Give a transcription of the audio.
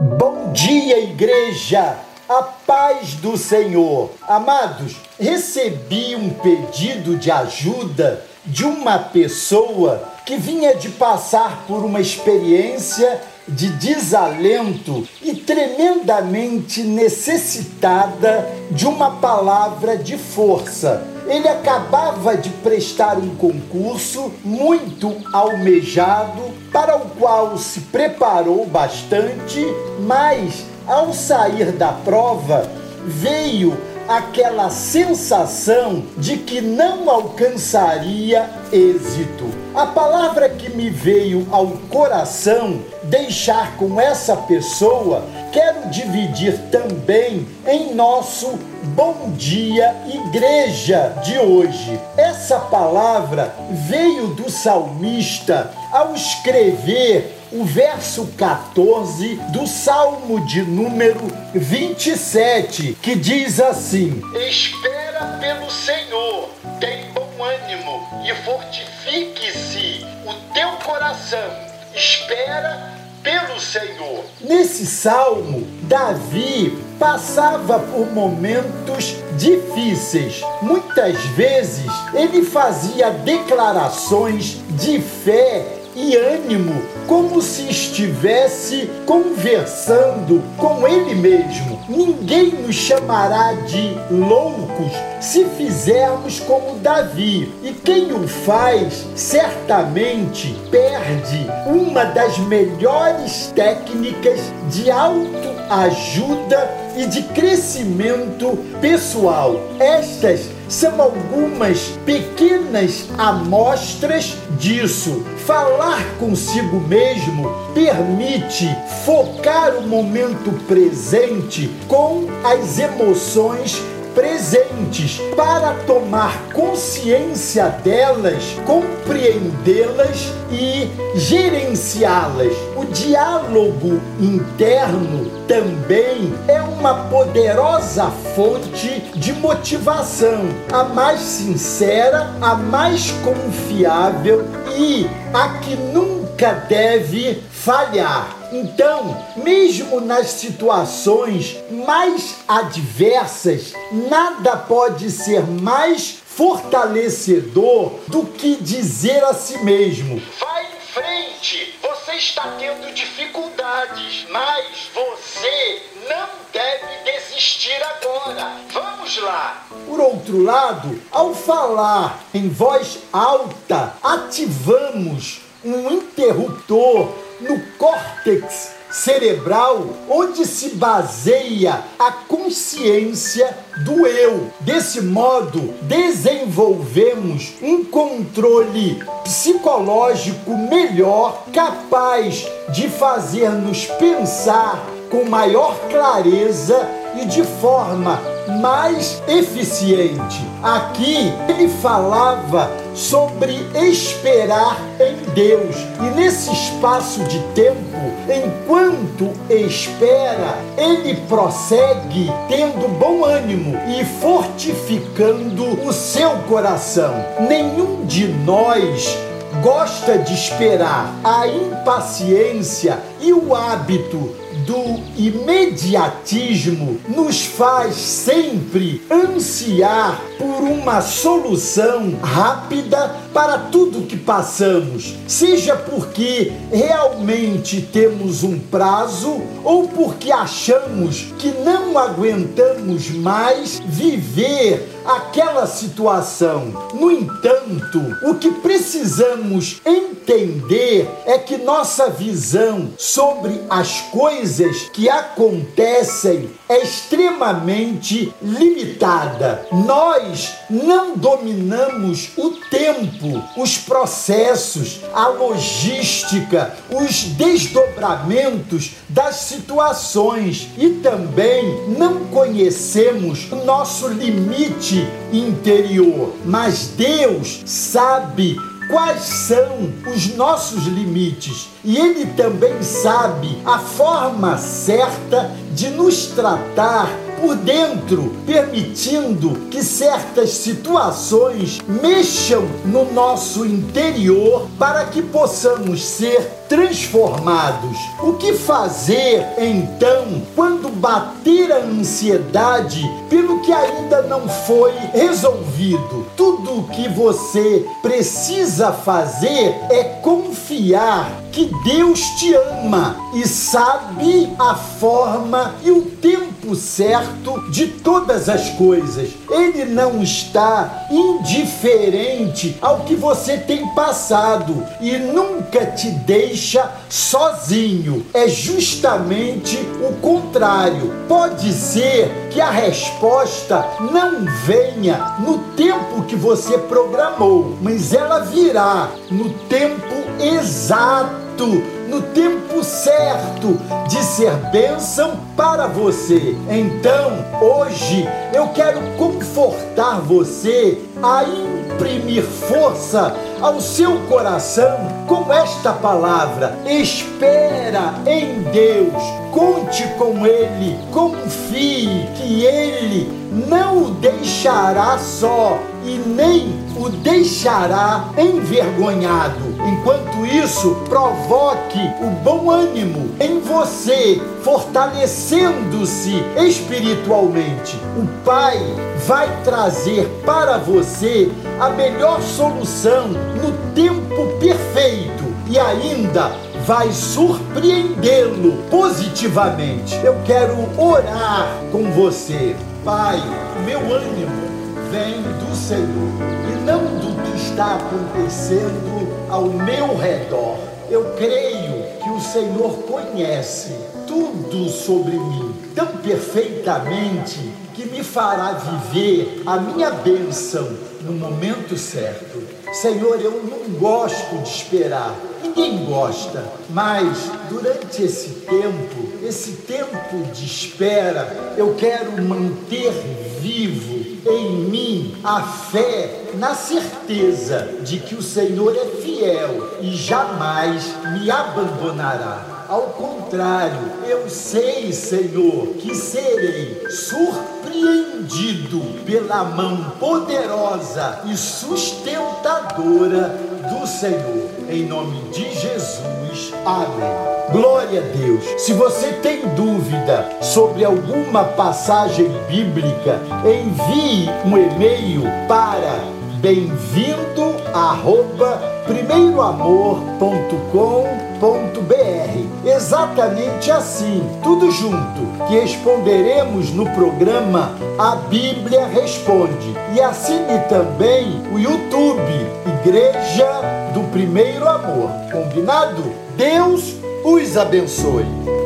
Bom dia, igreja! A paz do Senhor. Amados, recebi um pedido de ajuda de uma pessoa que vinha de passar por uma experiência de desalento e tremendamente necessitada de uma palavra de força. Ele acabava de prestar um concurso muito almejado, para o qual se preparou bastante, mas ao sair da prova, veio aquela sensação de que não alcançaria êxito. A palavra que me veio ao coração deixar com essa pessoa, quero dividir também em nosso Bom Dia Igreja de hoje. Essa palavra veio do salmista ao escrever o verso 14 do Salmo de número 27, que diz assim: Espera pelo Senhor, tem bom ânimo e fortifique-se o teu coração. Espera pelo Senhor. Nesse salmo, Davi passava por momentos difíceis. Muitas vezes ele fazia declarações de fé e ânimo, como se estivesse conversando com ele mesmo. Ninguém nos chamará de loucos se fizermos como Davi. E quem o faz certamente perde uma das melhores técnicas de autoajuda e de crescimento pessoal. Estas são algumas pequenas amostras disso. Falar consigo mesmo permite focar o momento presente com as emoções presentes para tomar consciência delas, compreendê-las e gerenciá-las. O diálogo interno também é uma poderosa fonte de motivação, a mais sincera, a mais confiável e a que nunca deve falhar. Então, mesmo nas situações mais adversas, nada pode ser mais fortalecedor do que dizer a si mesmo: Vai em frente, você está tendo dificuldades, mas você não deve desistir agora. Vamos lá. Por outro lado, ao falar em voz alta, ativamos um interruptor no córtex cerebral onde se baseia a consciência do eu. Desse modo, desenvolvemos um controle psicológico melhor, capaz de fazer-nos pensar com maior clareza e de forma mais eficiente. Aqui ele falava sobre esperar em Deus e nesse espaço de tempo, enquanto espera, ele prossegue tendo bom ânimo e fortificando o seu coração. Nenhum de nós gosta de esperar. A impaciência e o hábito do imediatismo nos faz sempre ansiar por uma solução rápida para tudo que passamos, seja porque realmente temos um prazo ou porque achamos que não aguentamos mais viver aquela situação. No entanto, o que precisamos entender é que nossa visão sobre as coisas que acontecem é extremamente limitada. Nós não dominamos o tempo, os processos, a logística, os desdobramentos das situações e também não conhecemos o nosso limite interior. Mas Deus sabe quais são os nossos limites. E Ele também sabe a forma certa de nos tratar por dentro, permitindo que certas situações mexam no nosso interior para que possamos ser transformados. O que fazer então quando bater a ansiedade pelo que ainda não foi resolvido? Tudo o que você precisa fazer é confiar que Deus te ama e sabe a forma e o tempo certo de todas as coisas. Ele não está indiferente ao que você tem passado e nunca te deixa sozinho. É justamente o contrário. Pode ser que a resposta não venha no tempo que você programou, mas ela virá no tempo exato, no tempo certo de ser bênção para você. Então, hoje eu quero confortar você a imprimir força ao seu coração com esta palavra. Espera em Deus, conte com Ele, confie que Ele não o deixará só e nem o deixará envergonhado. Enquanto isso, provoque o bom ânimo em você, fortalecendo-se espiritualmente. O Pai vai trazer para você a melhor solução no tempo perfeito e ainda vai surpreendê-lo positivamente. Eu quero orar com você. Pai, meu ânimo vem do Senhor e não do que está acontecendo ao meu redor. Eu creio que o Senhor conhece tudo sobre mim tão perfeitamente que me fará viver a minha bênção no momento certo. Senhor, eu não gosto de esperar, ninguém gosta, mas durante esse tempo, esse tempo de espera, eu quero manter vivo em mim a fé na certeza de que o Senhor é fiel e jamais me abandonará. Ao contrário, eu sei, Senhor, que serei surpreendido pela mão poderosa e sustentadora do Senhor. Em nome de Jesus. Amém. Glória a Deus. Se você tem dúvida sobre alguma passagem bíblica, envie um e-mail para bem-vindo arroba primeiroamor.com.br Exatamente assim, tudo junto, que responderemos no programa A Bíblia Responde. E assine também o YouTube Igreja do Primeiro Amor. Combinado? Deus os abençoe.